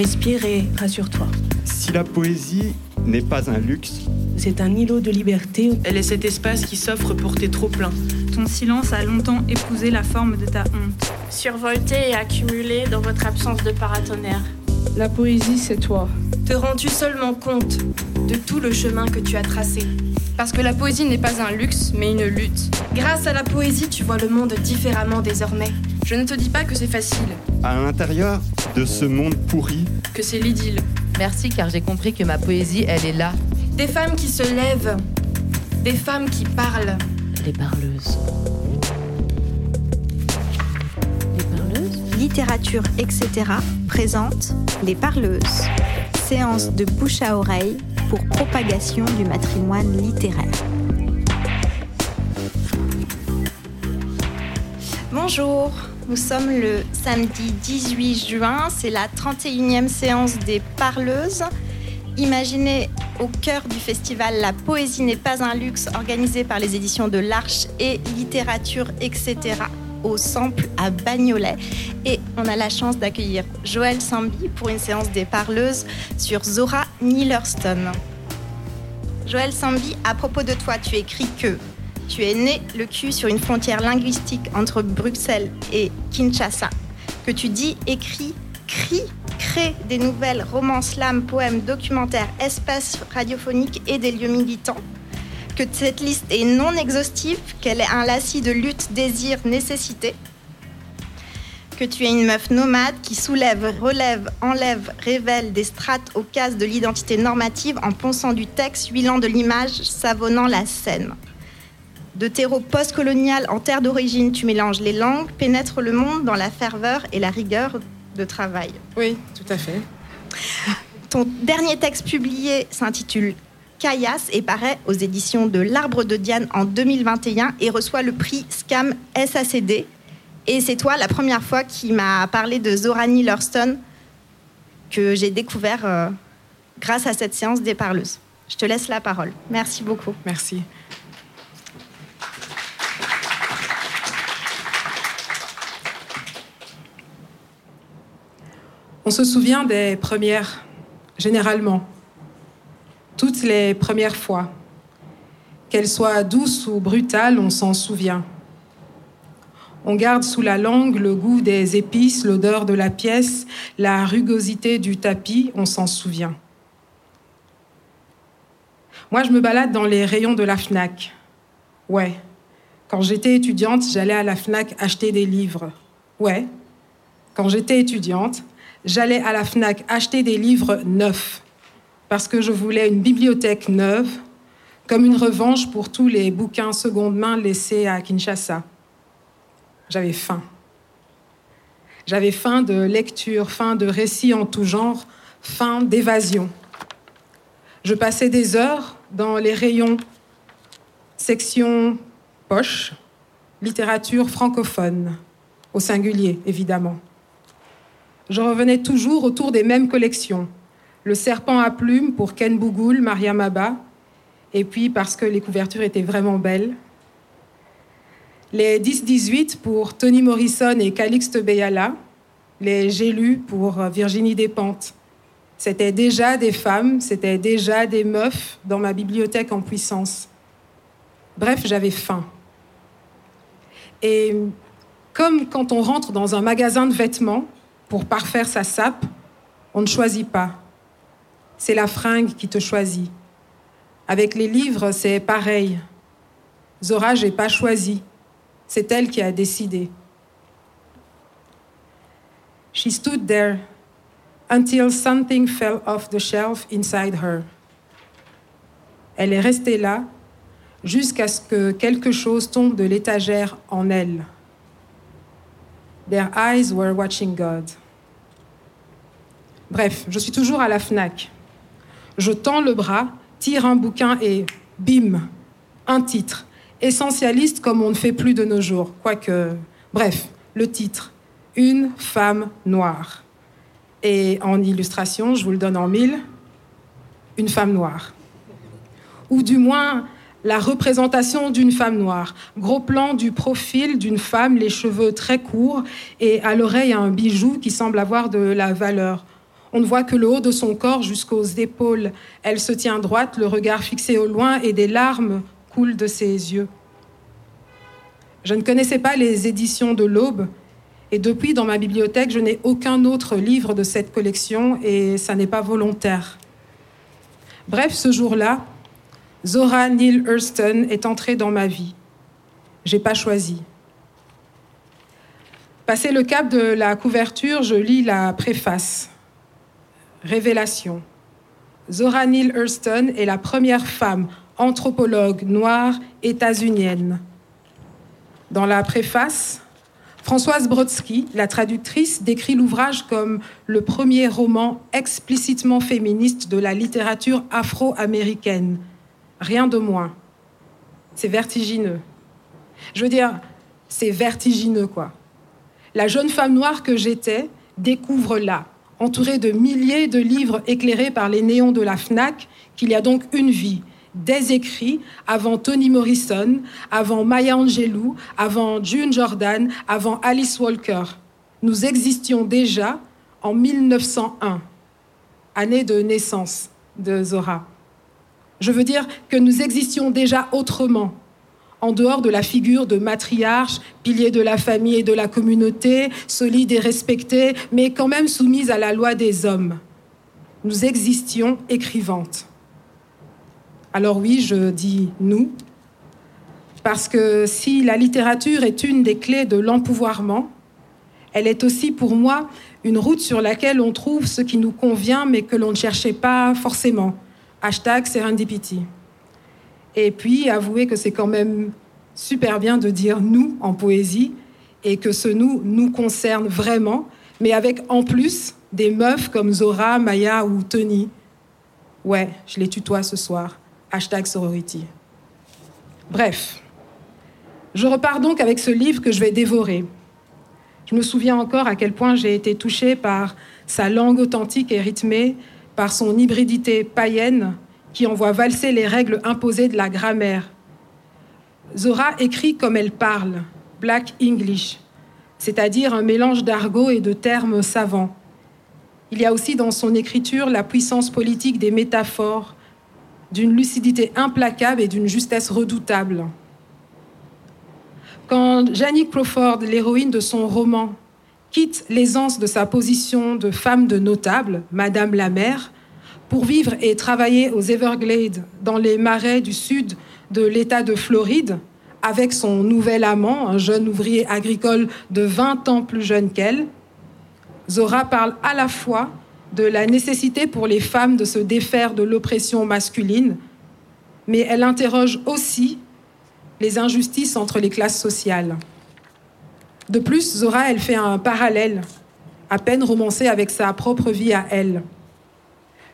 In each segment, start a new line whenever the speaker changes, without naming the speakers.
Respire et rassure-toi.
Si la poésie n'est pas un luxe,
c'est un îlot de liberté.
Elle est cet espace qui s'offre pour tes trop-pleins.
Ton silence a longtemps épousé la forme de ta honte.
Survolté et accumulé dans votre absence de paratonnerre.
La poésie, c'est toi.
Te rends-tu seulement compte de tout le chemin que tu as tracé?
Parce que la poésie n'est pas un luxe, mais une lutte.
Grâce à la poésie, tu vois le monde différemment désormais.
Je ne te dis pas que c'est facile.
À l'intérieur de ce monde pourri,
que c'est l'idylle.
Merci car j'ai compris que ma poésie, elle est là.
Des femmes qui se lèvent, des femmes qui parlent.
Les parleuses.
Les parleuses Littérature, etc. présente Les parleuses. Séance de bouche à oreille pour propagation du matrimoine littéraire. Bonjour, nous sommes le samedi 18 juin, c'est la 31e séance des parleuses. Imaginez au cœur du festival La poésie n'est pas un luxe organisé par les éditions de l'Arche et Littérature, etc. au Sample à Bagnolet. Et on a la chance d'accueillir Joël Sambi pour une séance des parleuses sur Zora Neale Joël Sambi, à propos de toi, tu écris que tu es né le cul sur une frontière linguistique entre Bruxelles et Kinshasa. Que tu dis, écris, cries, crées des nouvelles, romans, slams, poèmes, documentaires, espaces radiophoniques et des lieux militants. Que cette liste est non exhaustive, qu'elle est un lacis de lutte, désir, nécessité. Que tu es une meuf nomade qui soulève, relève, enlève, révèle des strates aux cases de l'identité normative en ponçant du texte, huilant de l'image, savonnant la scène. De terreau post-colonial en terre d'origine, tu mélanges les langues, pénètres le monde dans la ferveur et la rigueur de travail.
Oui, tout à fait.
Ton dernier texte publié s'intitule Caillasse et paraît aux éditions de L'Arbre de Diane en 2021 et reçoit le prix SCAM SACD. Et c'est toi la première fois qui m'a parlé de Zorani Lurston que j'ai découvert euh, grâce à cette séance des parleuses. Je te laisse la parole. Merci beaucoup.
Merci. On se souvient des premières, généralement. Toutes les premières fois. Qu'elles soient douces ou brutales, on s'en souvient. On garde sous la langue le goût des épices, l'odeur de la pièce, la rugosité du tapis, on s'en souvient. Moi, je me balade dans les rayons de la FNAC. Ouais. Quand j'étais étudiante, j'allais à la FNAC acheter des livres. Ouais. Quand j'étais étudiante, j'allais à la FNAC acheter des livres neufs parce que je voulais une bibliothèque neuve, comme une revanche pour tous les bouquins seconde main laissés à Kinshasa. J'avais faim. J'avais faim de lecture, faim de récits en tout genre, faim d'évasion. Je passais des heures dans les rayons section poche, littérature francophone, au singulier évidemment je revenais toujours autour des mêmes collections. Le serpent à plumes pour Ken Bougoul, Maria Maba, et puis parce que les couvertures étaient vraiment belles. Les 10-18 pour Toni Morrison et Calixte Beyala, les J'ai lus pour Virginie Despentes. C'était déjà des femmes, c'était déjà des meufs dans ma bibliothèque en puissance. Bref, j'avais faim. Et comme quand on rentre dans un magasin de vêtements, pour parfaire sa sape, on ne choisit pas. C'est la fringue qui te choisit. Avec les livres, c'est pareil. Zora, j'ai pas choisi. C'est elle qui a décidé. She stood there until something fell off the shelf inside her. Elle est restée là jusqu'à ce que quelque chose tombe de l'étagère en elle. Their eyes were watching God. Bref, je suis toujours à la FNAC. Je tends le bras, tire un bouquin et bim, un titre. Essentialiste comme on ne fait plus de nos jours. Quoique, bref, le titre. Une femme noire. Et en illustration, je vous le donne en mille, une femme noire. Ou du moins la représentation d'une femme noire. Gros plan du profil d'une femme, les cheveux très courts et à l'oreille un bijou qui semble avoir de la valeur. On ne voit que le haut de son corps jusqu'aux épaules. Elle se tient droite, le regard fixé au loin, et des larmes coulent de ses yeux. Je ne connaissais pas les éditions de l'Aube, et depuis, dans ma bibliothèque, je n'ai aucun autre livre de cette collection, et ça n'est pas volontaire. Bref, ce jour-là, Zora Neale Hurston est entrée dans ma vie. J'ai pas choisi. Passé le cap de la couverture, je lis la préface. Révélation. Zora Neale Hurston est la première femme anthropologue noire états-unienne. Dans la préface, Françoise Brodsky, la traductrice, décrit l'ouvrage comme le premier roman explicitement féministe de la littérature afro-américaine. Rien de moins. C'est vertigineux. Je veux dire, c'est vertigineux, quoi. La jeune femme noire que j'étais découvre là, entourée de milliers de livres éclairés par les néons de la FNAC, qu'il y a donc une vie, des écrits avant Toni Morrison, avant Maya Angelou, avant June Jordan, avant Alice Walker. Nous existions déjà en 1901, année de naissance de Zora. Je veux dire que nous existions déjà autrement, en dehors de la figure de matriarche, pilier de la famille et de la communauté, solide et respectée, mais quand même soumise à la loi des hommes. Nous existions écrivantes. Alors oui, je dis nous, parce que si la littérature est une des clés de l'empouvoirment, elle est aussi pour moi une route sur laquelle on trouve ce qui nous convient mais que l'on ne cherchait pas forcément. Hashtag serendipity. Et puis, avouer que c'est quand même super bien de dire nous en poésie et que ce nous nous concerne vraiment, mais avec en plus des meufs comme Zora, Maya ou Tony. Ouais, je les tutoie ce soir hashtag sorority. Bref, je repars donc avec ce livre que je vais dévorer. Je me souviens encore à quel point j'ai été touchée par sa langue authentique et rythmée, par son hybridité païenne qui envoie valser les règles imposées de la grammaire. Zora écrit comme elle parle, Black English, c'est-à-dire un mélange d'argot et de termes savants. Il y a aussi dans son écriture la puissance politique des métaphores, d'une lucidité implacable et d'une justesse redoutable. Quand Janice Crawford, l'héroïne de son roman, quitte l'aisance de sa position de femme de notable, Madame la mère, pour vivre et travailler aux Everglades, dans les marais du sud de l'État de Floride, avec son nouvel amant, un jeune ouvrier agricole de 20 ans plus jeune qu'elle, Zora parle à la fois de la nécessité pour les femmes de se défaire de l'oppression masculine, mais elle interroge aussi les injustices entre les classes sociales. De plus, Zora, elle fait un parallèle, à peine romancé avec sa propre vie à elle.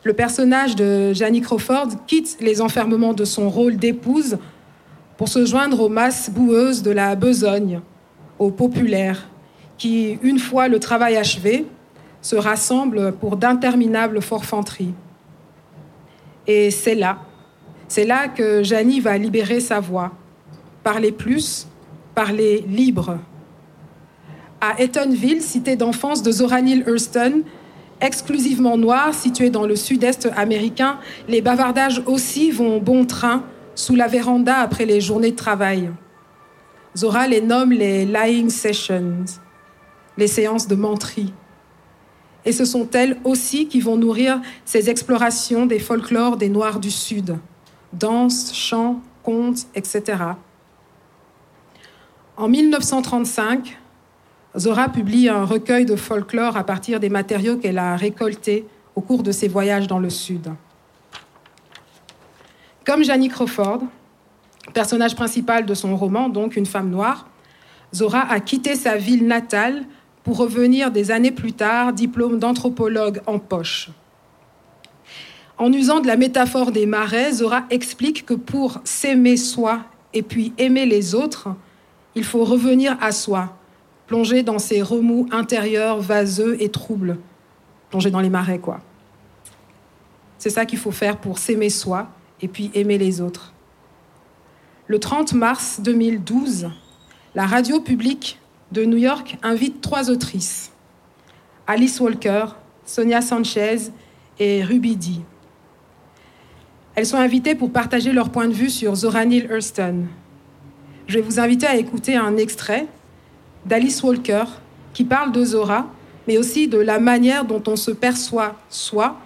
Le personnage de Janie Crawford quitte les enfermements de son rôle d'épouse pour se joindre aux masses boueuses de la besogne, aux populaires, qui, une fois le travail achevé, se rassemblent pour d'interminables forfanteries. Et c'est là, c'est là que Janie va libérer sa voix. Parler plus, parler libre. À Etonville, cité d'enfance de Zora Neale Hurston, exclusivement noire, située dans le sud-est américain, les bavardages aussi vont bon train sous la véranda après les journées de travail. Zora les nomme les lying sessions, les séances de menterie. Et ce sont elles aussi qui vont nourrir ces explorations des folklores des Noirs du Sud. Danse, chants, contes, etc. En 1935, Zora publie un recueil de folklore à partir des matériaux qu'elle a récoltés au cours de ses voyages dans le Sud. Comme Janie Crawford, personnage principal de son roman, donc une femme noire, Zora a quitté sa ville natale pour revenir des années plus tard, diplôme d'anthropologue en poche. En usant de la métaphore des marais, Zora explique que pour s'aimer soi et puis aimer les autres, il faut revenir à soi, plonger dans ses remous intérieurs vaseux et troubles, plonger dans les marais, quoi. C'est ça qu'il faut faire pour s'aimer soi et puis aimer les autres. Le 30 mars 2012, la radio publique de New York invite trois autrices. Alice Walker, Sonia Sanchez et Ruby Dee. Elles sont invitées pour partager leur point de vue sur Zora Neale Hurston. Je vais vous inviter à écouter un extrait d'Alice Walker qui parle de Zora, mais aussi de la manière dont on se perçoit soi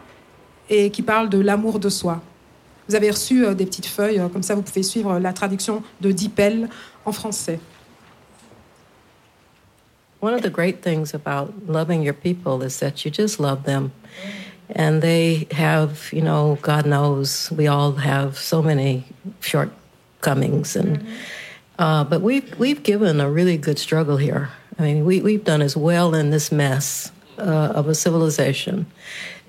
et qui parle de l'amour de soi. Vous avez reçu euh, des petites feuilles, euh, comme ça vous pouvez suivre la traduction de Dipel en français.
One of the great things about loving your people is that you just love them. And they have, you know, God knows we all have so many shortcomings. And, mm-hmm. Uh, but we've, we've given a really good struggle here. I mean, we, we've done as well in this mess uh, of a civilization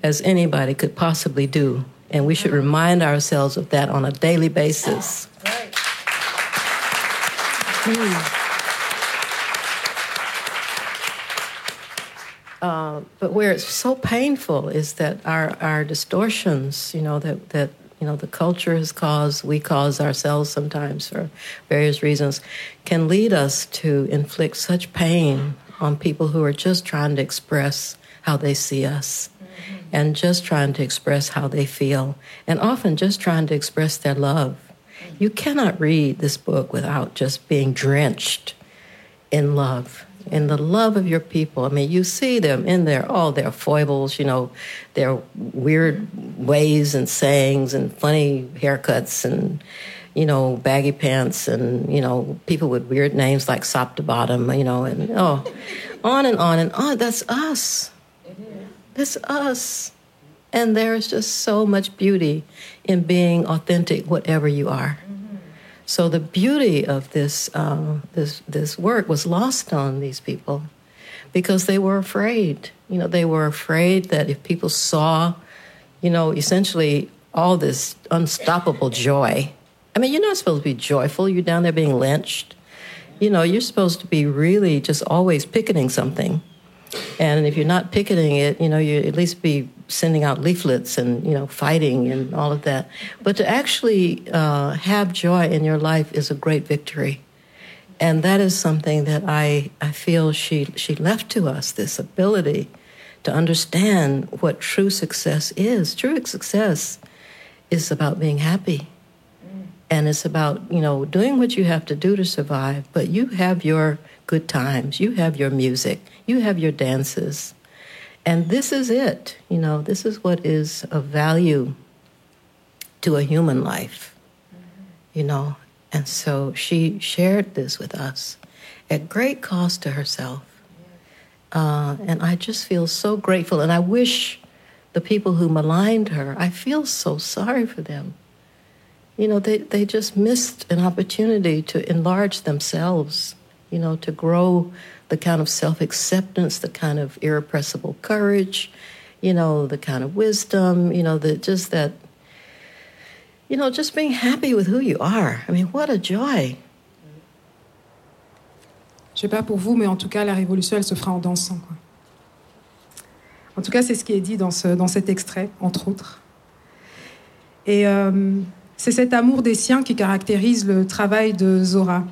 as anybody could possibly do. And we should remind ourselves of that on a daily basis. Right. Mm. Uh, but where it's so painful is that our, our distortions, you know, that, that you know the culture has caused, we cause ourselves sometimes for various reasons, can lead us to inflict such pain on people who are just trying to express how they see us mm-hmm. and just trying to express how they feel and often just trying to express their love. You cannot read this book without just being drenched in love in the love of your people. I mean, you see them in their all their foibles, you know, their weird ways and sayings and funny haircuts and you know baggy pants and you know people with weird names like Sop to Bottom, you know, and oh, on and on and on. That's us. That's us. And there's just so much beauty in being authentic, whatever you are. Mm-hmm. So the beauty of this uh, this this work was lost on these people because they were afraid. You know, they were afraid that if people saw, you know, essentially all this unstoppable joy. I mean, you're not supposed to be joyful. You're down there being lynched. You know, you're supposed to be really just always picketing something. And if you're not picketing it, you know, you at least be sending out leaflets and you know fighting and all of that. But to actually uh, have joy in your life is a great victory, and that is something that I I feel she she left to us this ability to understand what true success is. True success is about being happy. And it's about, you know, doing what you have to do to survive, but you have your good times, you have your music, you have your dances, and this is it. You know, this is what is of value to a human life, you know. And so she shared this with us at great cost to herself. Uh, and I just feel so grateful. And I wish the people who maligned her, I feel so sorry for them. You know, they, they just missed an opportunity to enlarge themselves, you know, to grow the kind of self acceptance, the kind of irrepressible courage, you know, the kind of wisdom, you know, the, just that, you know, just being happy with who you are. I mean, what a joy.
Sais pas pour vous, mais en tout cas, la révolution, elle se fera en dansant. En tout cas, c'est ce qui est dit dans, ce, dans cet extrait, entre autres. Et euh, c'est cet amour des siens qui caractérise le travail de Zora.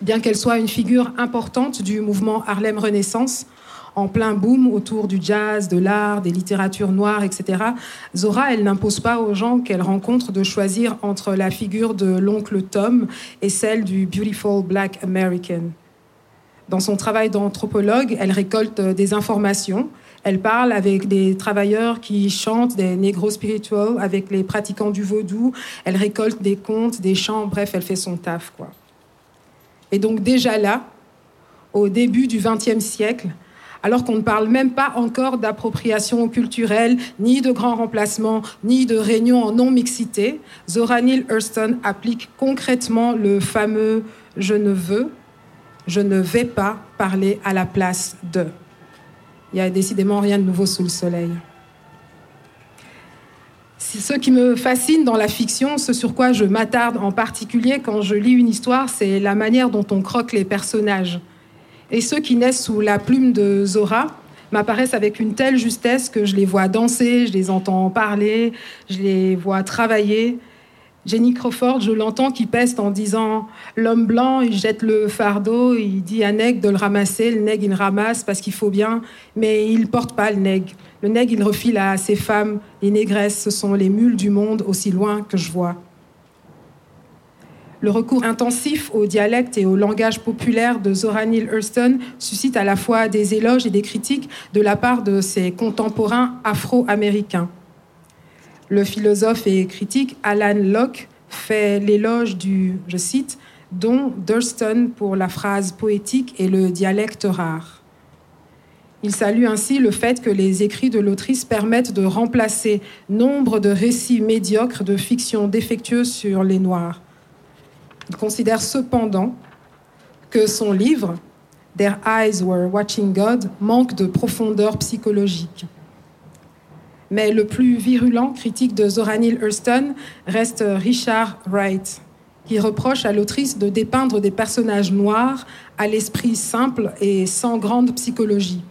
Bien qu'elle soit une figure importante du mouvement Harlem Renaissance, en plein boom autour du jazz, de l'art, des littératures noires, etc., Zora, elle n'impose pas aux gens qu'elle rencontre de choisir entre la figure de l'oncle Tom et celle du Beautiful Black American. Dans son travail d'anthropologue, elle récolte des informations. Elle parle avec des travailleurs qui chantent des négros spirituels, avec les pratiquants du vaudou. Elle récolte des contes, des chants. Bref, elle fait son taf, quoi. Et donc déjà là, au début du XXe siècle, alors qu'on ne parle même pas encore d'appropriation culturelle, ni de grands remplacements, ni de réunions en non-mixité, Zora Neale Hurston applique concrètement le fameux « je ne veux, je ne vais pas parler à la place de ». Il n'y a décidément rien de nouveau sous le soleil ce qui me fascine dans la fiction, ce sur quoi je m'attarde en particulier quand je lis une histoire, c'est la manière dont on croque les personnages. Et ceux qui naissent sous la plume de Zora m'apparaissent avec une telle justesse que je les vois danser, je les entends parler, je les vois travailler. Jenny Crawford, je l'entends qui peste en disant L'homme blanc, il jette le fardeau, il dit à Neg de le ramasser, le Neg il ramasse parce qu'il faut bien, mais il porte pas le Neg. Le Neg il refile à ses femmes, les négresses, ce sont les mules du monde aussi loin que je vois. Le recours intensif au dialecte et au langage populaire de Zora Neale Hurston suscite à la fois des éloges et des critiques de la part de ses contemporains afro-américains. Le philosophe et critique Alan Locke fait l'éloge du, je cite, don d'Hurston pour la phrase poétique et le dialecte rare. Il salue ainsi le fait que les écrits de l'autrice permettent de remplacer nombre de récits médiocres de fiction défectueuse sur les Noirs. Il considère cependant que son livre, Their Eyes Were Watching God, manque de profondeur psychologique. Mais le plus virulent critique de Zora Neale Hurston reste Richard Wright, qui reproche à l'autrice de dépeindre des personnages noirs à l'esprit simple et sans grande psychologie.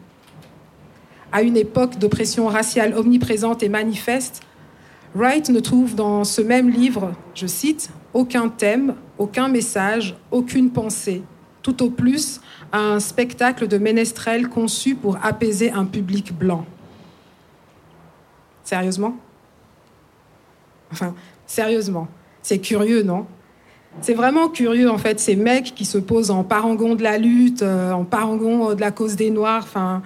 À une époque d'oppression raciale omniprésente et manifeste, Wright ne trouve dans ce même livre, je cite, aucun thème, aucun message, aucune pensée, tout au plus un spectacle de ménestrel conçu pour apaiser un public blanc. Sérieusement? Enfin, sérieusement. C'est curieux, non? C'est vraiment curieux, en fait, ces mecs qui se posent en parangon de la lutte, euh, en parangon de la cause des Noirs, enfin,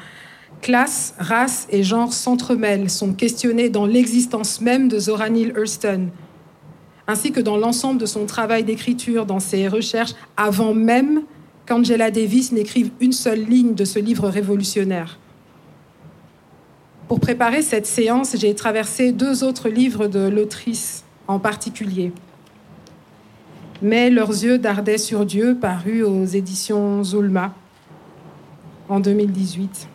classe, race et genre s'entremêlent, sont questionnés dans l'existence même de Zora Neale Hurston, ainsi que dans l'ensemble de son travail d'écriture, dans ses recherches, avant même qu'Angela Davis n'écrive une seule ligne de ce livre révolutionnaire. Pour préparer cette séance, j'ai traversé deux autres livres de l'autrice en particulier. Mais leurs yeux dardaient sur Dieu, paru aux éditions Zulma en 2018.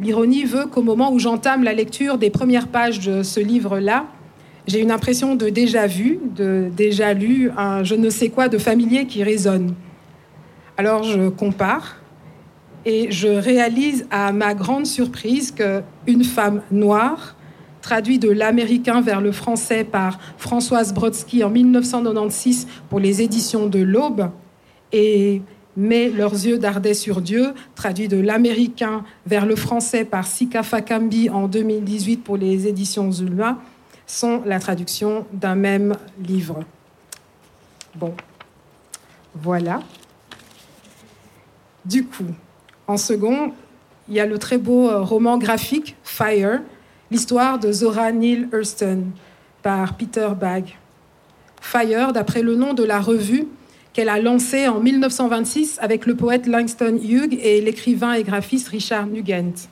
L'ironie veut qu'au moment où j'entame la lecture des premières pages de ce livre-là, j'ai une impression de déjà vu, de déjà lu, un je ne sais quoi de familier qui résonne. Alors je compare et je réalise à ma grande surprise qu'une femme noire, traduit de l'américain vers le français par Françoise Brodsky en 1996 pour les éditions de l'Aube, et Mais leurs yeux dardaient sur Dieu, traduit de l'américain vers le français par Sika Fakambi en 2018 pour les éditions Zulma, sont la traduction d'un même livre. Bon, voilà. Du coup, en second, il y a le très beau euh, roman graphique Fire, l'histoire de Zora Neale Hurston par Peter Bagg. Fire, d'après le nom de la revue qu'elle a lancée en 1926 avec le poète Langston Hughes et l'écrivain et graphiste Richard Nugent.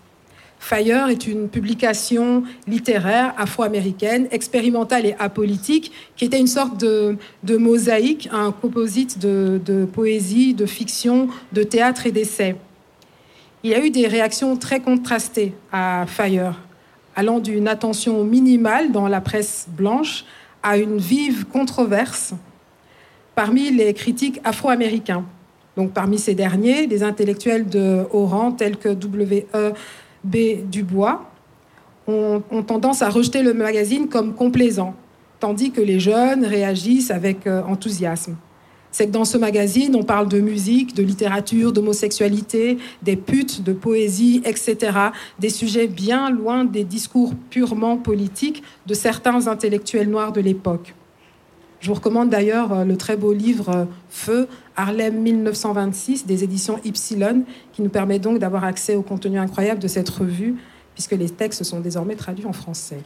Fire est une publication littéraire afro-américaine, expérimentale et apolitique, qui était une sorte de, de mosaïque, un composite de, de poésie, de fiction, de théâtre et d'essai il y a eu des réactions très contrastées à Fire, allant d'une attention minimale dans la presse blanche à une vive controverse parmi les critiques afro-américains. Donc parmi ces derniers, des intellectuels de haut rang tels que W.E.B. Dubois ont, ont, tendance à rejeter le magazine comme complaisant, tandis que les jeunes réagissent avec euh, enthousiasme c'est que dans ce magazine, on parle de musique, de littérature, d'homosexualité, des putes, de poésie, etc. Des sujets bien loin des discours purement politiques de certains intellectuels noirs de l'époque. Je vous recommande d'ailleurs euh, le très beau livre euh, Feu, Harlem 1926 des éditions Ypsilon, qui nous permet donc d'avoir accès au contenu incroyable de cette revue, puisque les textes sont désormais traduits en français.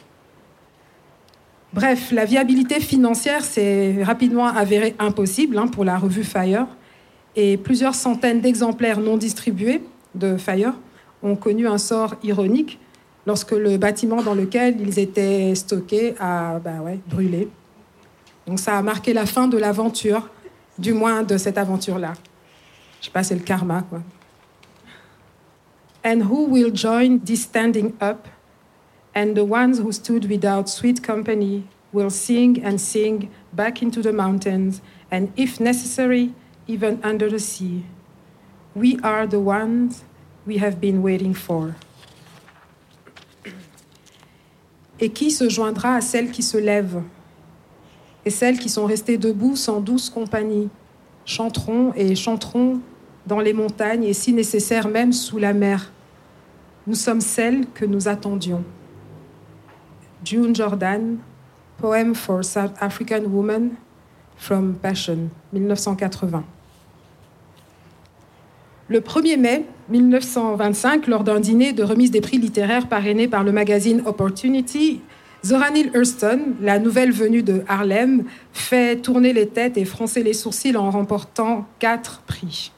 Bref, la viabilité financière s'est rapidement avérée impossible hein, pour la revue Fire et plusieurs centaines d'exemplaires non distribués de Fire ont connu un sort ironique lorsque le bâtiment dans lequel ils étaient stockés a bah brûlé. Donc ça a marqué la fin de l'aventure, du moins de cette aventure-là. Je sais pas, c'est le karma, quoi. And who will join this standing up? And the ones who stood without sweet company will sing and sing back into the mountains, and if necessary, even under the sea. We are the ones we have been waiting for. Et qui se joindra à celle qui se lève? Et celles qui sont restées debout sans douce compagnie, chanteront et chanteront dans les montagnes et si nécessaire même sous la mer. Nous sommes celles que nous attendions. June Jordan, Poem for South African Woman from Passion, 1980. Le 1er mai 1925, lors d'un dîner de remise des prix littéraires parrainé par le magazine Opportunity, Zora Neale Hurston, la nouvelle venue de Harlem, fait tourner les têtes et froncer les sourcils en remportant quatre prix.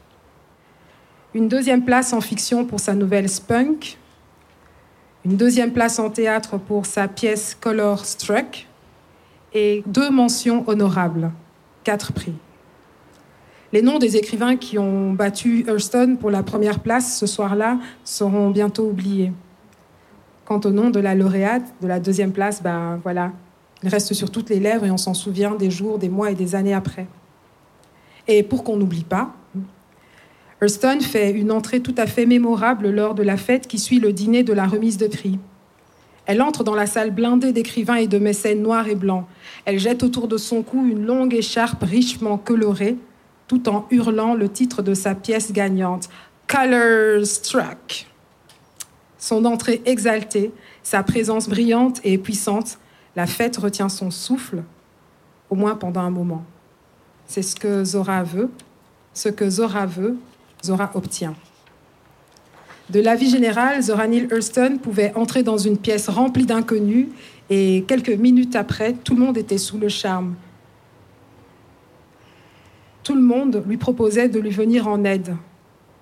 Une deuxième place en fiction pour sa nouvelle Spunk, une deuxième place en théâtre pour sa pièce Color Struck et deux mentions honorables, quatre prix. Les noms des écrivains qui ont battu Hurston pour la première place ce soir-là seront bientôt oubliés. Quant au nom de la lauréate de la deuxième place, ben voilà, il reste sur toutes les lèvres et on s'en souvient des jours, des mois et des années après. Et pour qu'on n'oublie pas, Hurston fait une entrée tout à fait mémorable lors de la fête qui suit le dîner de la remise de prix. Elle entre dans la salle blindée d'écrivains et de mécènes noirs et blancs. Elle jette autour de son cou une longue écharpe richement colorée, tout en hurlant le titre de sa pièce gagnante, Color Struck. Son entrée exaltée, sa présence brillante et puissante, la fête retient son souffle, au moins pendant un moment. C'est ce que Zora veut. Ce que Zora veut, Zora obtient. De l'avis général, Zora Neale Hurston pouvait entrer dans une pièce remplie d'inconnus et quelques minutes après, tout le monde était sous le charme. Tout le monde lui proposait de lui venir en aide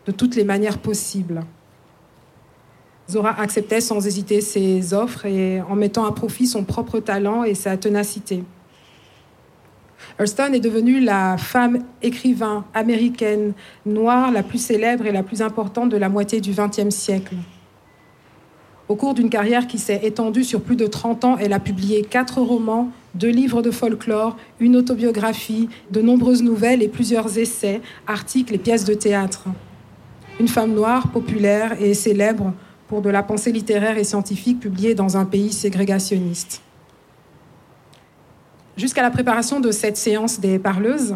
de toutes les manières possibles. Zora acceptait sans hésiter ses offres et en mettant à profit son propre talent et sa ténacité. Hurston est devenue la femme écrivain américaine noire la plus célèbre et la plus importante de la moitié du XXe siècle. Au cours d'une carrière qui s'est étendue sur plus de 30 ans, elle a publié quatre romans, deux livres de folklore, une autobiographie, de nombreuses nouvelles et plusieurs essais, articles et pièces de théâtre. Une femme noire, populaire et célèbre pour de la pensée littéraire et scientifique publiée dans un pays ségrégationniste. Jusqu'à la préparation de cette séance des parleuses,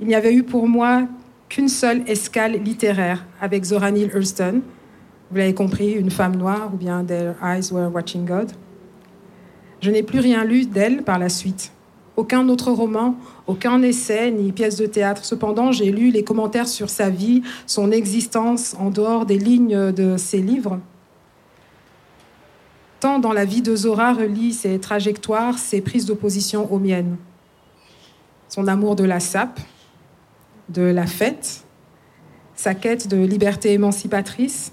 il n'y avait eu pour moi qu'une seule escale littéraire avec Zora Neale Hurston. Vous l'avez compris, une femme noire ou bien Their Eyes Were Watching God. Je n'ai plus rien lu d'elle par la suite. Aucun autre roman, aucun essai ni pièce de théâtre. Cependant, j'ai lu les commentaires sur sa vie, son existence en dehors des lignes de ses livres tant dans la vie de Zora relie ses trajectoires, ses prises d'opposition aux miennes. Son amour de la sape, de la fête, sa quête de liberté émancipatrice,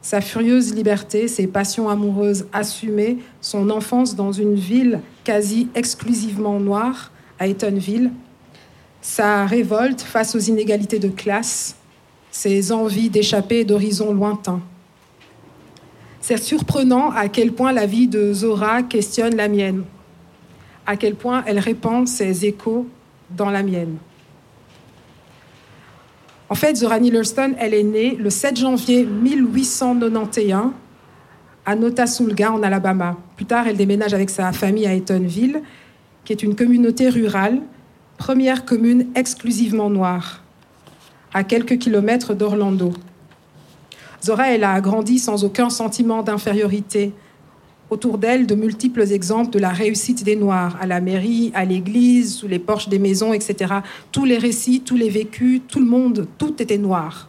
sa furieuse liberté, ses passions amoureuses assumées, son enfance dans une ville quasi exclusivement noire, à Etonville, sa révolte face aux inégalités de classe, ses envies d'échapper d'horizons lointains. C'est surprenant à quel point la vie de Zora questionne la mienne, à quel point elle répand ses échos dans la mienne. En fait, Zora Neale elle est née le 7 janvier 1891 à Notasulga, en Alabama. Plus tard, elle déménage avec sa famille à Etonville, qui est une communauté rurale, première commune exclusivement noire, à quelques kilomètres d'Orlando. Zora, elle a grandi sans aucun sentiment d'infériorité. Autour d'elle, de multiples exemples de la réussite des Noirs, à la mairie, à l'église, sous les porches des maisons, etc. Tous les récits, tous les vécus, tout le monde, tout était noir.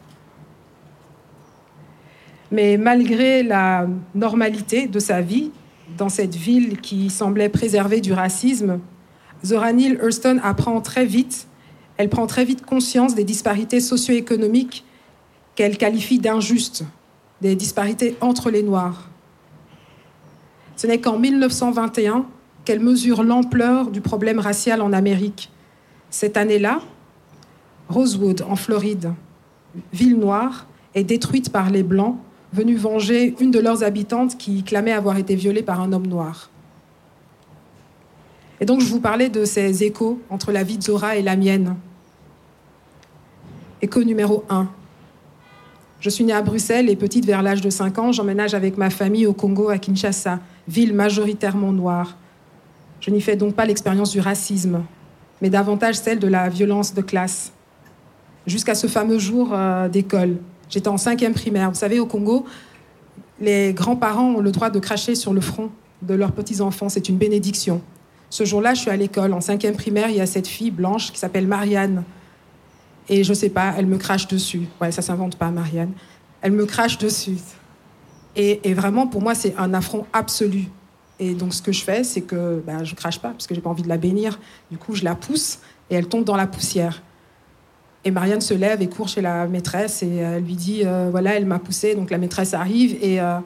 Mais malgré la normalité de sa vie, dans cette ville qui semblait préservée du racisme, Zora Neale Hurston apprend très vite, elle prend très vite conscience des disparités socio-économiques qu'elle qualifie d'injustes, des disparités entre les Noirs. Ce n'est qu'en 1921 qu'elle mesure l'ampleur du problème racial en Amérique. Cette année-là, Rosewood, en Floride, ville noire, est détruite par les Blancs, venus venger une de leurs habitantes qui clamait avoir été violée par un homme noir. Et donc je vous parlais de ces échos entre la vie de Zora et la mienne. Écho numéro 1. Je suis née à Bruxelles et petite vers l'âge de 5 ans, j'emménage avec ma famille au Congo, à Kinshasa, ville majoritairement noire. Je n'y fais donc pas l'expérience du racisme, mais davantage celle de la violence de classe. Jusqu'à ce fameux jour euh, d'école. J'étais en cinquième primaire. Vous savez, au Congo, les grands-parents ont le droit de cracher sur le front de leurs petits-enfants. C'est une bénédiction. Ce jour-là, je suis à l'école. En cinquième primaire, il y a cette fille blanche qui s'appelle Marianne. Et je sais pas, elle me crache dessus. Ouais, ça s'invente pas, Marianne. Elle me crache dessus. Et, vraiment, pour moi, c'est un affront absolu. Et donc, ce que je fais, c'est que ben, je crache pas, parce que j'ai pas envie de la bénir. Du coup, je la pousse et elle tombe dans la poussière. Et Marianne se lève et court chez la maîtresse et elle lui dit euh, voilà, elle m'a poussée. Donc la maîtresse arrive et, euh,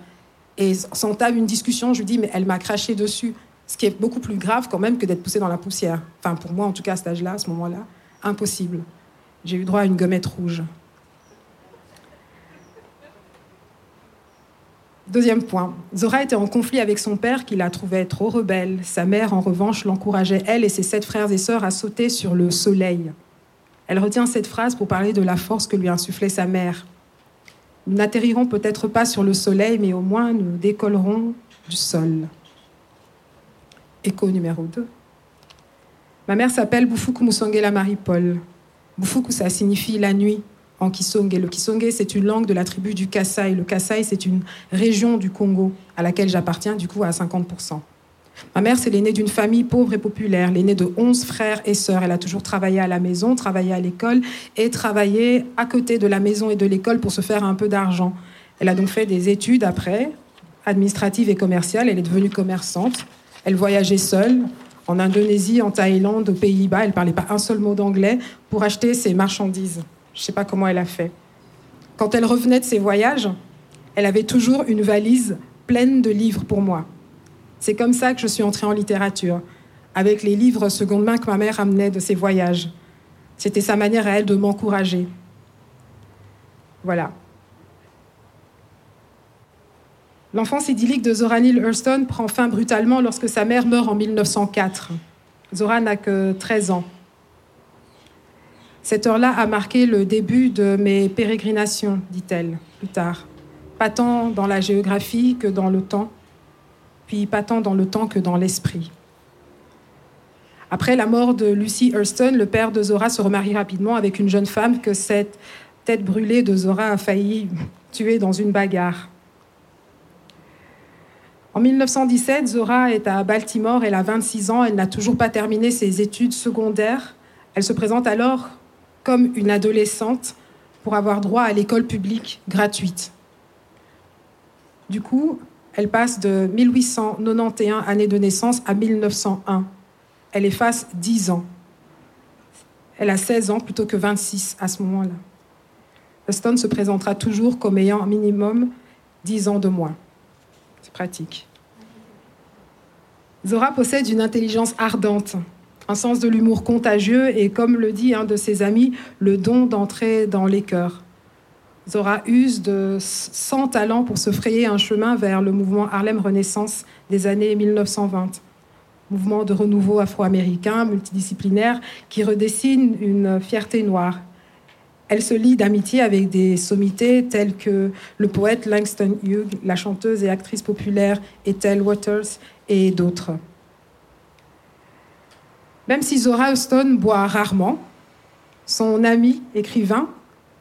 et s'entame une discussion. Je lui dis mais elle m'a craché dessus. Ce qui est beaucoup plus grave quand même que d'être poussée dans la poussière. Enfin, pour moi, en tout cas, à cet âge-là, à ce moment-là, impossible. J'ai eu droit à une gommette rouge. Deuxième point, Zora était en conflit avec son père qui la trouvait trop rebelle. Sa mère, en revanche, l'encourageait, elle et ses sept frères et sœurs, à sauter sur le soleil. Elle retient cette phrase pour parler de la force que lui insufflait sa mère. Nous n'atterrirons peut-être pas sur le soleil, mais au moins nous décollerons du sol. Écho numéro 2. Ma mère s'appelle Bufuku Musongela Marie-Paul. Bufuku, ça signifie la nuit en Kisonge. Le Kisonge, c'est une langue de la tribu du Kassai. Le Kassai, c'est une région du Congo à laquelle j'appartiens, du coup, à 50%. Ma mère, c'est l'aînée d'une famille pauvre et populaire, l'aînée de 11 frères et sœurs. Elle a toujours travaillé à la maison, travaillé à l'école et travaillé à côté de la maison et de l'école pour se faire un peu d'argent. Elle a donc fait des études après, administratives et commerciales. Elle est devenue commerçante. Elle voyageait seule en Indonésie, en Thaïlande, aux Pays-Bas. Elle ne parlait pas un seul mot d'anglais pour acheter ses marchandises. Je ne sais pas comment elle a fait. Quand elle revenait de ses voyages, elle avait toujours une valise pleine de livres pour moi. C'est comme ça que je suis entrée en littérature, avec les livres seconde main que ma mère amenait de ses voyages. C'était sa manière à elle de m'encourager. Voilà. L'enfance idyllique de Zora Neale Hurston prend fin brutalement lorsque sa mère meurt en 1904. Zora n'a que 13 ans. Cette heure-là a marqué le début de mes pérégrinations, dit-elle plus tard, pas tant dans la géographie que dans le temps, puis pas tant dans le temps que dans l'esprit. Après la mort de Lucy Hurston, le père de Zora se remarie rapidement avec une jeune femme que cette tête brûlée de Zora a failli tuer dans une bagarre. En 1917, Zora est à Baltimore, elle a 26 ans, elle n'a toujours pas terminé ses études secondaires. Elle se présente alors comme une adolescente pour avoir droit à l'école publique gratuite. Du coup, elle passe de 1891, année de naissance, à 1901. Elle efface 10 ans. Elle a 16 ans plutôt que 26 à ce moment-là. Stone se présentera toujours comme ayant un minimum 10 ans de moins. C'est pratique. Zora possède une intelligence ardente, un sens de l'humour contagieux et, comme le dit un de ses amis, le don d'entrer dans les cœurs. Zora use de 100 talents pour se frayer un chemin vers le mouvement Harlem Renaissance des années 1920. Mouvement de renouveau afro-américain, multidisciplinaire, qui redessine une fierté noire. Elle se lie d'amitié avec des sommités telles que le poète Langston Hughes, la chanteuse et actrice populaire Ethel Waters et d'autres. Même si Zora Houston boit rarement, son ami écrivain,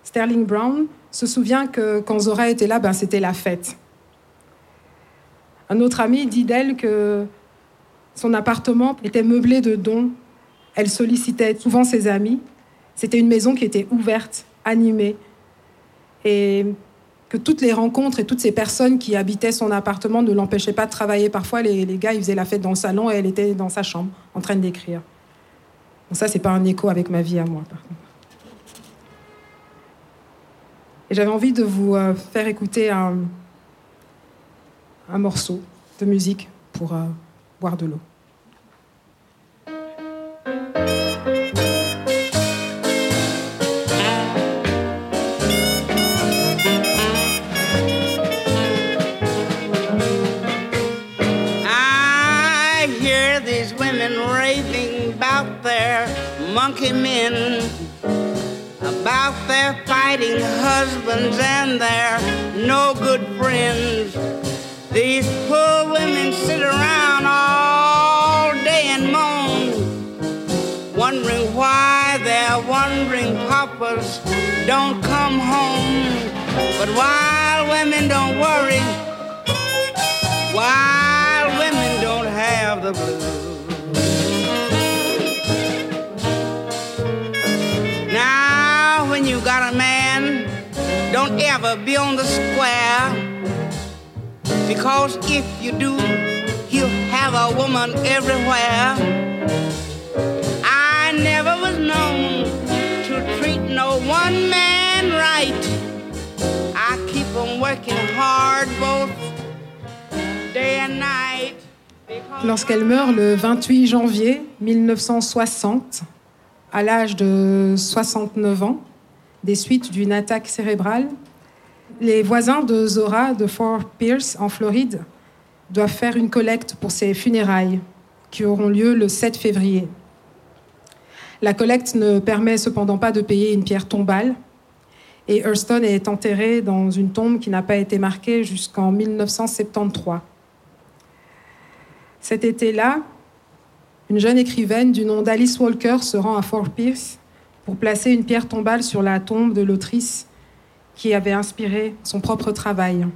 Sterling Brown, se souvient que quand Zora était là, ben, c'était la fête. Un autre ami dit d'elle que son appartement était meublé de dons. Elle sollicitait souvent ses amis. C'était une maison qui était ouverte, animée. Et que toutes les rencontres et toutes ces personnes qui habitaient son appartement ne l'empêchaient pas de travailler. Parfois, les, gars, ils faisaient la fête dans le salon et elle était dans sa chambre, en train d'écrire. Bon, ça, c'est pas un écho avec ma vie à moi, par contre. Et j'avais envie de vous euh, faire écouter un, morceau de musique pour euh, boire de l'eau.
donkey men about their fighting husbands and their no good friends. These poor women sit around all day and moan, wondering why their wandering papas don't come home. But wild women don't worry, wild women don't have the blues. Don't ever be on the square. Because if you do, he'll have a woman everywhere. I never was known to treat no one man right. I keep on working hard both day and night.
Lorsqu'elle meurt le 28 janvier 1960, à l'âge de 69 ans, des suites d'une attaque cérébrale, les voisins de Zora de Fort Pierce en Floride doivent faire une collecte pour ses funérailles qui auront lieu le 7 février. La collecte ne permet cependant pas de payer une pierre tombale et Hurston est enterré dans une tombe qui n'a pas été marquée jusqu'en 1973. Cet été-là, une jeune écrivaine du nom d'Alice Walker se rend à Fort Pierce pour placer une pierre tombale sur la tombe de l'autrice qui avait inspiré son propre travail.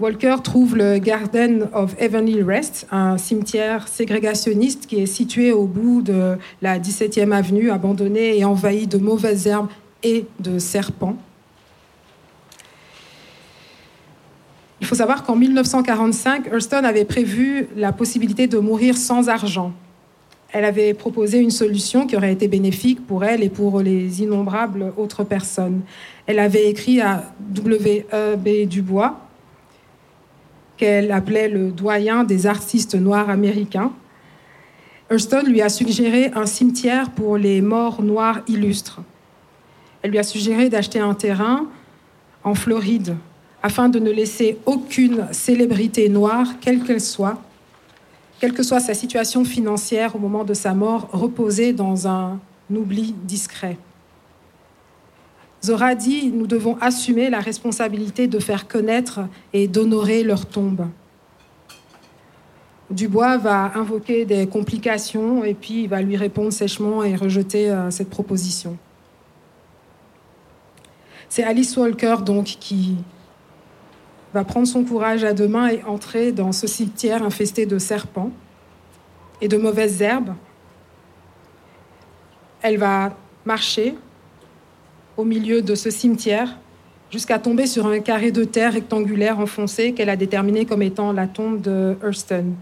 Walker trouve le Garden of Heavenly Rest, un cimetière ségrégationniste qui est situé au bout de la 17e avenue, abandonné et envahi de mauvaises herbes et de serpents. Il faut savoir qu'en 1945, Hurston avait prévu la possibilité de mourir sans argent. Elle avait proposé une solution qui aurait été bénéfique pour elle et pour les innombrables autres personnes. Elle avait écrit à W.E.B. Dubois, qu'elle appelait le doyen des artistes noirs américains. Hurston lui a suggéré un cimetière pour les morts noirs illustres. Elle lui a suggéré d'acheter un terrain en Floride afin de ne laisser aucune célébrité noire, quelle qu'elle soit, quelle que soit sa situation financière au moment de sa mort, reposer dans un oubli discret. Zora dit Nous devons assumer la responsabilité de faire connaître et d'honorer leur tombe. Dubois va invoquer des complications et puis il va lui répondre sèchement et rejeter euh, cette proposition. C'est Alice Walker donc qui va prendre son courage à deux mains et entrer dans ce cimetière infesté de serpents et de mauvaises herbes. Elle va marcher au milieu de ce cimetière jusqu'à tomber sur un carré de terre rectangulaire enfoncé qu'elle a déterminé comme étant la tombe de Hurston.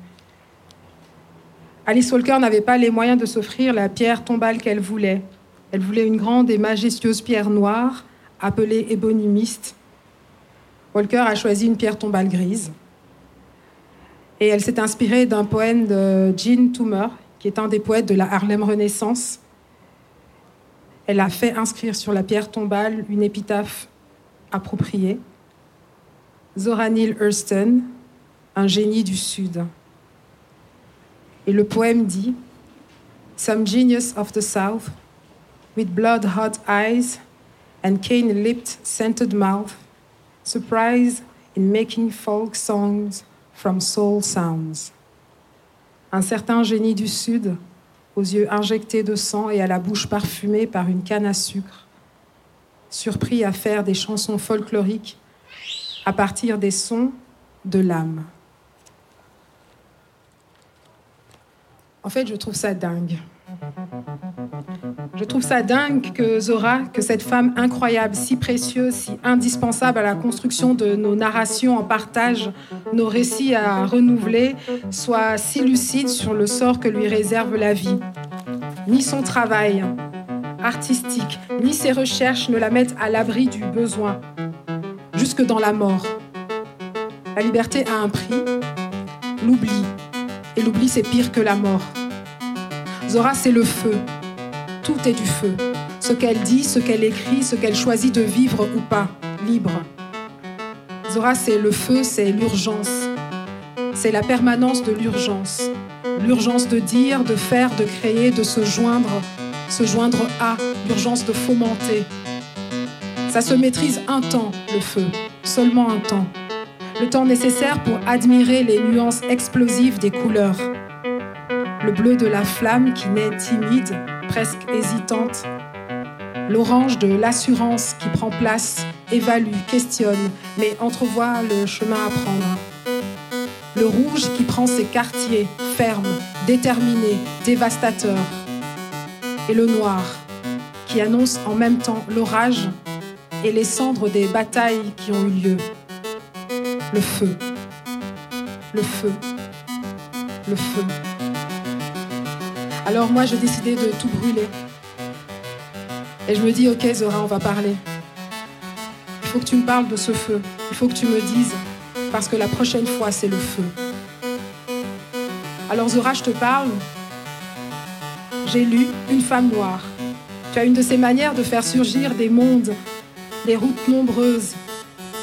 Alice Walker n'avait pas les moyens de s'offrir la pierre tombale qu'elle voulait. Elle voulait une grande et majestueuse pierre noire, appelée ébonimiste, Walker a choisi une pierre tombale grise. Et elle s'est inspirée d'un poème de Jean Toomer, qui est un des poètes de la Harlem Renaissance. Elle a fait inscrire sur la pierre tombale une épitaphe appropriée. Zora Neale Hurston, un génie du Sud. Et le poème dit Some genius of the South, with blood hot eyes and cane lipped scented mouth, surprise in making folk songs from soul sounds. Un certain génie du Sud, aux yeux injectés de sang et à la bouche parfumée par une canne à sucre, surpris à faire des chansons folkloriques à partir des sons de l'âme. En fait, je trouve ça dingue. Je trouve ça dingue que Zora, que cette femme incroyable, si précieuse, si indispensable à la construction de nos narrations en partage, nos récits à renouveler, soit si lucide sur le sort que lui réserve la vie. Ni son travail artistique, ni ses recherches ne la mettent à l'abri du besoin, jusque dans la mort. La liberté a un prix, l'oubli. Et l'oubli, c'est pire que la mort. Zora, c'est le feu. Tout est du feu. Ce qu'elle dit, ce qu'elle écrit, ce qu'elle choisit de vivre ou pas, libre. Zora, c'est le feu, c'est l'urgence. C'est la permanence de l'urgence. L'urgence de dire, de faire, de créer, de se joindre, se joindre à, l'urgence de fomenter. Ça se maîtrise un temps, le feu, seulement un temps. Le temps nécessaire pour admirer les nuances explosives des couleurs. Le bleu de la flamme qui naît timide, presque hésitante. L'orange de l'assurance qui prend place, évalue, questionne, mais entrevoit le chemin à prendre. Le rouge qui prend ses quartiers, ferme, déterminé, dévastateur. Et le noir qui annonce en même temps l'orage et les cendres des batailles qui ont eu lieu. Le feu, le feu, le feu. Alors moi, j'ai décidé de tout brûler. Et je me dis, ok Zora, on va parler. Il faut que tu me parles de ce feu. Il faut que tu me dises, parce que la prochaine fois, c'est le feu. Alors Zora, je te parle. J'ai lu Une femme noire. Tu as une de ces manières de faire surgir des mondes, des routes nombreuses,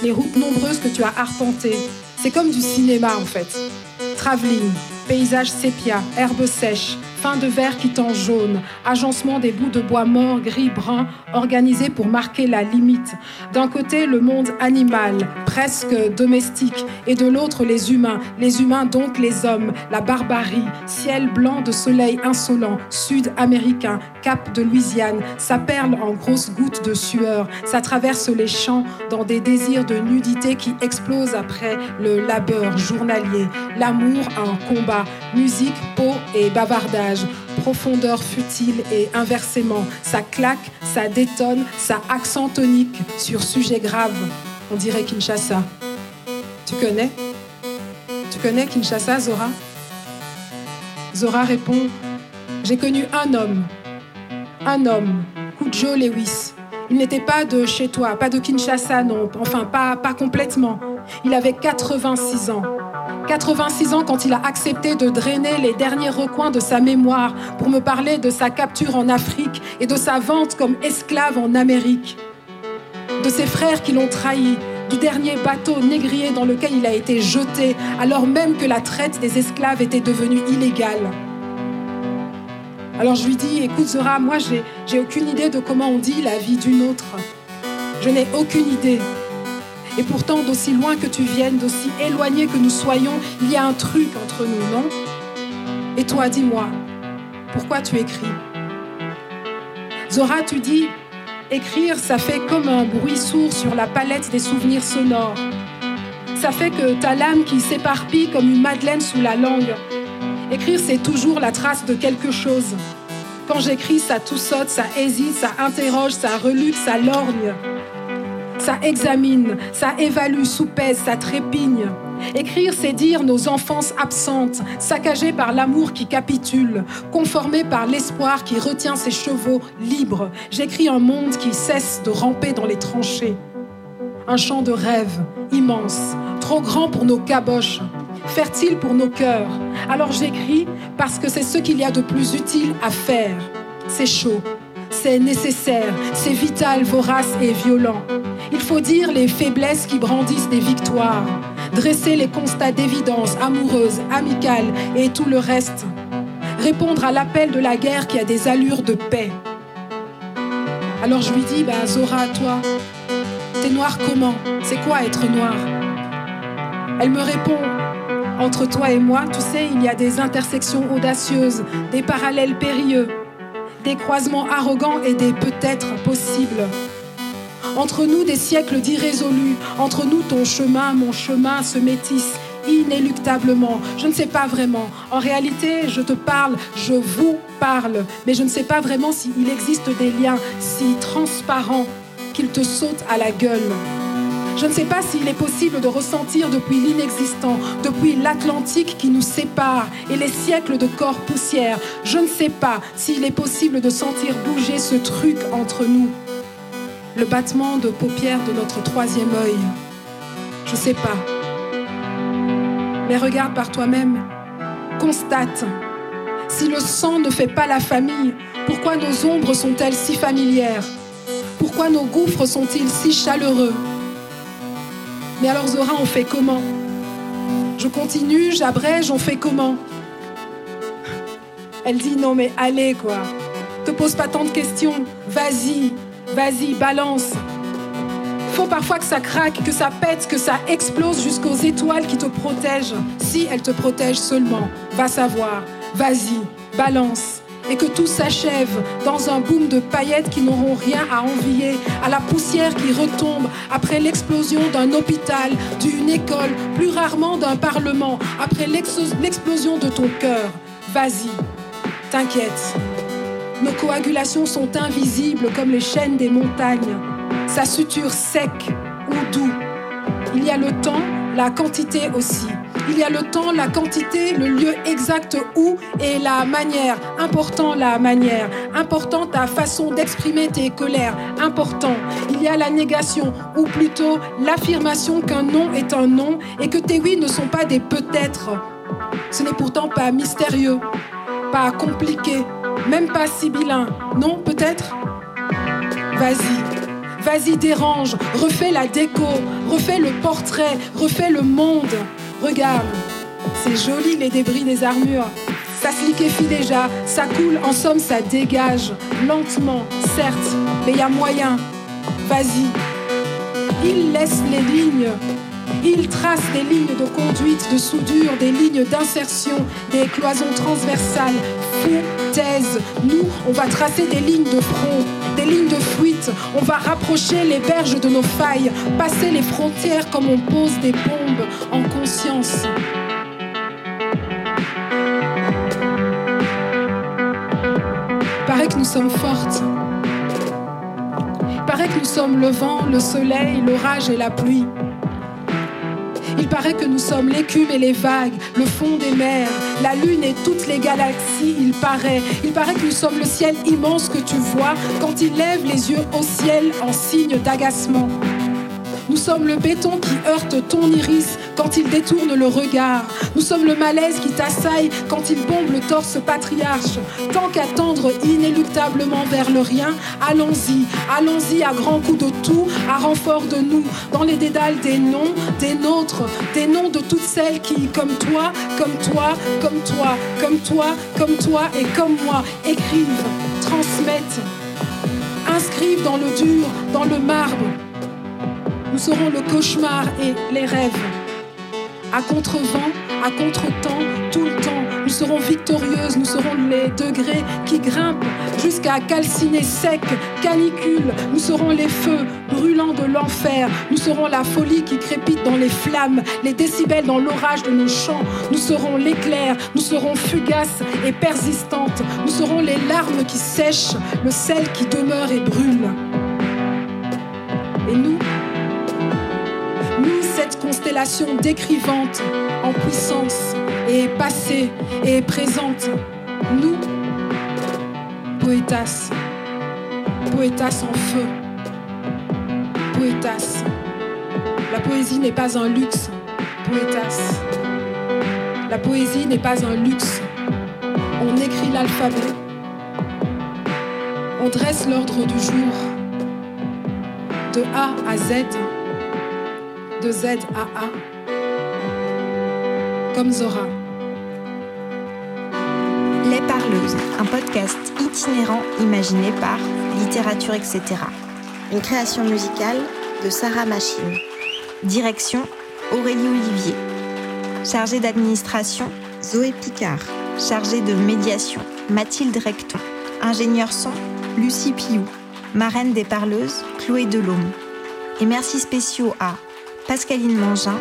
les routes nombreuses que tu as arpentées. C'est comme du cinéma en fait. Travelling, paysage sépia, herbes sèches, fin de verre qui tend jaune, agencement des bouts de bois morts, gris, brun, organisés pour marquer la limite. D'un côté, le monde animal, presque domestique, et de l'autre, les humains. Les humains, donc les hommes, la barbarie, ciel blanc de soleil insolent, sud-américain, cap de Louisiane, ça perle en grosses gouttes de sueur, ça traverse les champs dans des désirs de nudité qui explosent après le labeur journalier. L'amour, un combat, musique, peau et bavardage profondeur futile et inversement. Ça claque, ça détonne, ça accent tonique sur sujet grave. On dirait Kinshasa. Tu connais? Tu connais Kinshasa, Zora? Zora répond J'ai connu un homme. Un homme, Kujo Lewis. Il n'était pas de chez toi, pas de Kinshasa, non. Enfin, pas, pas complètement. Il avait 86 ans. 86 ans quand il a accepté de drainer les derniers recoins de sa mémoire pour me parler de sa capture en Afrique et de sa vente comme esclave en Amérique. De ses frères qui l'ont trahi, du dernier bateau négrier dans lequel il a été jeté alors même que la traite des esclaves était devenue illégale. Alors je lui dis, écoute Zora, moi j'ai aucune idée de comment on dit la vie d'une autre. Je n'ai aucune idée. Et pourtant, d'aussi loin que tu viennes, d'aussi éloigné que nous soyons, il y a un truc entre nous, non? Et toi, dis-moi, pourquoi tu écris? Zora, tu dis, écrire, ça fait comme un bruit sourd sur la palette des souvenirs sonores. Ça fait que ta lame qui s'éparpille comme une madeleine sous la langue. Écrire, c'est toujours la trace de quelque chose. Quand j'écris, ça tout saute, ça hésite, ça interroge, ça reluque, ça lorgne. Ça examine, ça évalue, soupèse, ça trépigne. Écrire, c'est dire nos enfances absentes, saccagées par l'amour qui capitule, conformées par l'espoir qui retient ses chevaux libres. J'écris un monde qui cesse de ramper dans les tranchées. Un champ de rêve immense, trop grand pour nos caboches, fertile pour nos cœurs. Alors j'écris parce que c'est ce qu'il y a de plus utile à faire. C'est chaud, c'est nécessaire, c'est vital, vorace et violent. Il faut dire les faiblesses qui brandissent des victoires, dresser les constats d'évidence amoureuse, amicale et tout le reste. Répondre à l'appel de la guerre qui a des allures de paix. Alors je lui dis, bah Zora, toi, t'es noir comment? C'est quoi être noir Elle me répond, entre toi et moi, tu sais, il y a des intersections audacieuses, des parallèles périlleux des croisements arrogants et des peut-être possibles. Entre nous des siècles d'irrésolus, entre nous ton chemin, mon chemin se métissent inéluctablement. Je ne sais pas vraiment. En réalité, je te parle, je vous parle, mais je ne sais pas vraiment s'il existe des liens si transparents qu'ils te sautent à la gueule. Je ne sais pas s'il est possible de ressentir depuis l'inexistant, depuis l'Atlantique qui nous sépare et les siècles de corps poussière. Je ne sais pas s'il est possible de sentir bouger ce truc entre nous. Le battement de paupières de notre troisième œil. Je ne sais pas. Mais regarde par toi-même. Constate. Si le sang ne fait pas la famille, pourquoi nos ombres sont-elles si familières? Pourquoi nos gouffres sont-ils si chaleureux? Mais alors Zora, on fait comment? Je continue, j'abrège, on fait comment? Elle dit non mais allez quoi. Te pose pas tant de questions. Vas-y, vas-y, balance. Faut parfois que ça craque, que ça pète, que ça explose jusqu'aux étoiles qui te protègent. Si elles te protègent seulement, va savoir. Vas-y, balance. Et que tout s'achève dans un boom de paillettes qui n'auront rien à envier à la poussière qui retombe après l'explosion d'un hôpital, d'une école, plus rarement d'un parlement, après l'explosion de ton cœur. Vas-y, t'inquiète. Nos coagulations sont invisibles comme les chaînes des montagnes. Sa suture sec ou doux. Il y a le temps, la quantité aussi. Il y a le temps, la quantité, le lieu exact où et la manière. Important la manière. Important ta façon d'exprimer tes colères. Important. Il y a la négation ou plutôt l'affirmation qu'un non est un non et que tes oui ne sont pas des peut-être. Ce n'est pourtant pas mystérieux, pas compliqué, même pas sibyllin. Non, peut-être? Vas-y. Vas-y, dérange, refais la déco, refais le portrait, refais le monde. Regarde, c'est joli les débris des armures. Ça se liquéfie déjà, ça coule, en somme ça dégage. Lentement, certes, mais y a moyen. Vas-y. Il laisse les lignes. Il trace des lignes de conduite, de soudure, des lignes d'insertion, des cloisons transversales. Foutaise. Nous, on va tracer des lignes de front, des lignes de fuite. On va rapprocher les berges de nos failles, passer les frontières comme on pose des bombes conscience. Paraît que nous sommes fortes. Paraît que nous sommes le vent, le soleil, l'orage et la pluie. Il paraît que nous sommes l'écume et les vagues, le fond des mers, la lune et toutes les galaxies. Il paraît, il paraît que nous sommes le ciel immense que tu vois quand il lève les yeux au ciel en signe d'agacement. Nous sommes le béton qui heurte ton iris quand il détourne le regard. Nous sommes le malaise qui t'assaille quand il bombe le torse patriarche. Tant qu'à tendre inéluctablement vers le rien, allons-y, allons-y à grands coups de tout, à renfort de nous, dans les dédales des noms, des nôtres, des noms de toutes celles qui, comme toi, comme toi, comme toi, comme toi, comme toi et comme moi, écrivent, transmettent, inscrivent dans le dur, dans le marbre nous serons le cauchemar et les rêves. À contre-vent, à contre-temps, tout le temps, nous serons victorieuses, nous serons les degrés qui grimpent jusqu'à calciner sec, canicule, nous serons les feux brûlants de l'enfer, nous serons la folie qui crépite dans les flammes, les décibels dans l'orage de nos chants, nous serons l'éclair, nous serons fugaces et persistantes, nous serons les larmes qui sèchent, le sel qui demeure et brûle. Et nous, décrivante en puissance et passée et présente. Nous, poétas, poétas en feu, poétas. La poésie n'est pas un luxe, poétas. La poésie n'est pas un luxe. On écrit l'alphabet. On dresse l'ordre du jour. De A à Z de Z à A, comme Zora.
Les Parleuses, un podcast itinérant imaginé par Littérature, etc. Une création musicale de Sarah Machine. Direction Aurélie Olivier. Chargée d'administration, Zoé Picard. Chargée de médiation, Mathilde Recton. Ingénieur son, Lucie Piou. Marraine des Parleuses, Chloé Delhomme. Et merci spéciaux à Pascaline Mangin,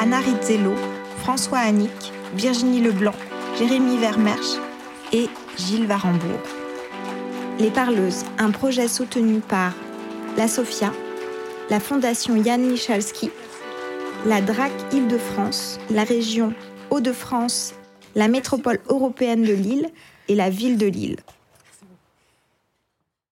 Anna Rizzello, François Annick, Virginie Leblanc, Jérémy Vermersch et Gilles Varembourg. Les Parleuses, un projet soutenu par la SOFIA, la Fondation Yann Michalski, la DRAC Île-de-France, la région Hauts-de-France, la métropole européenne de Lille et la ville de Lille.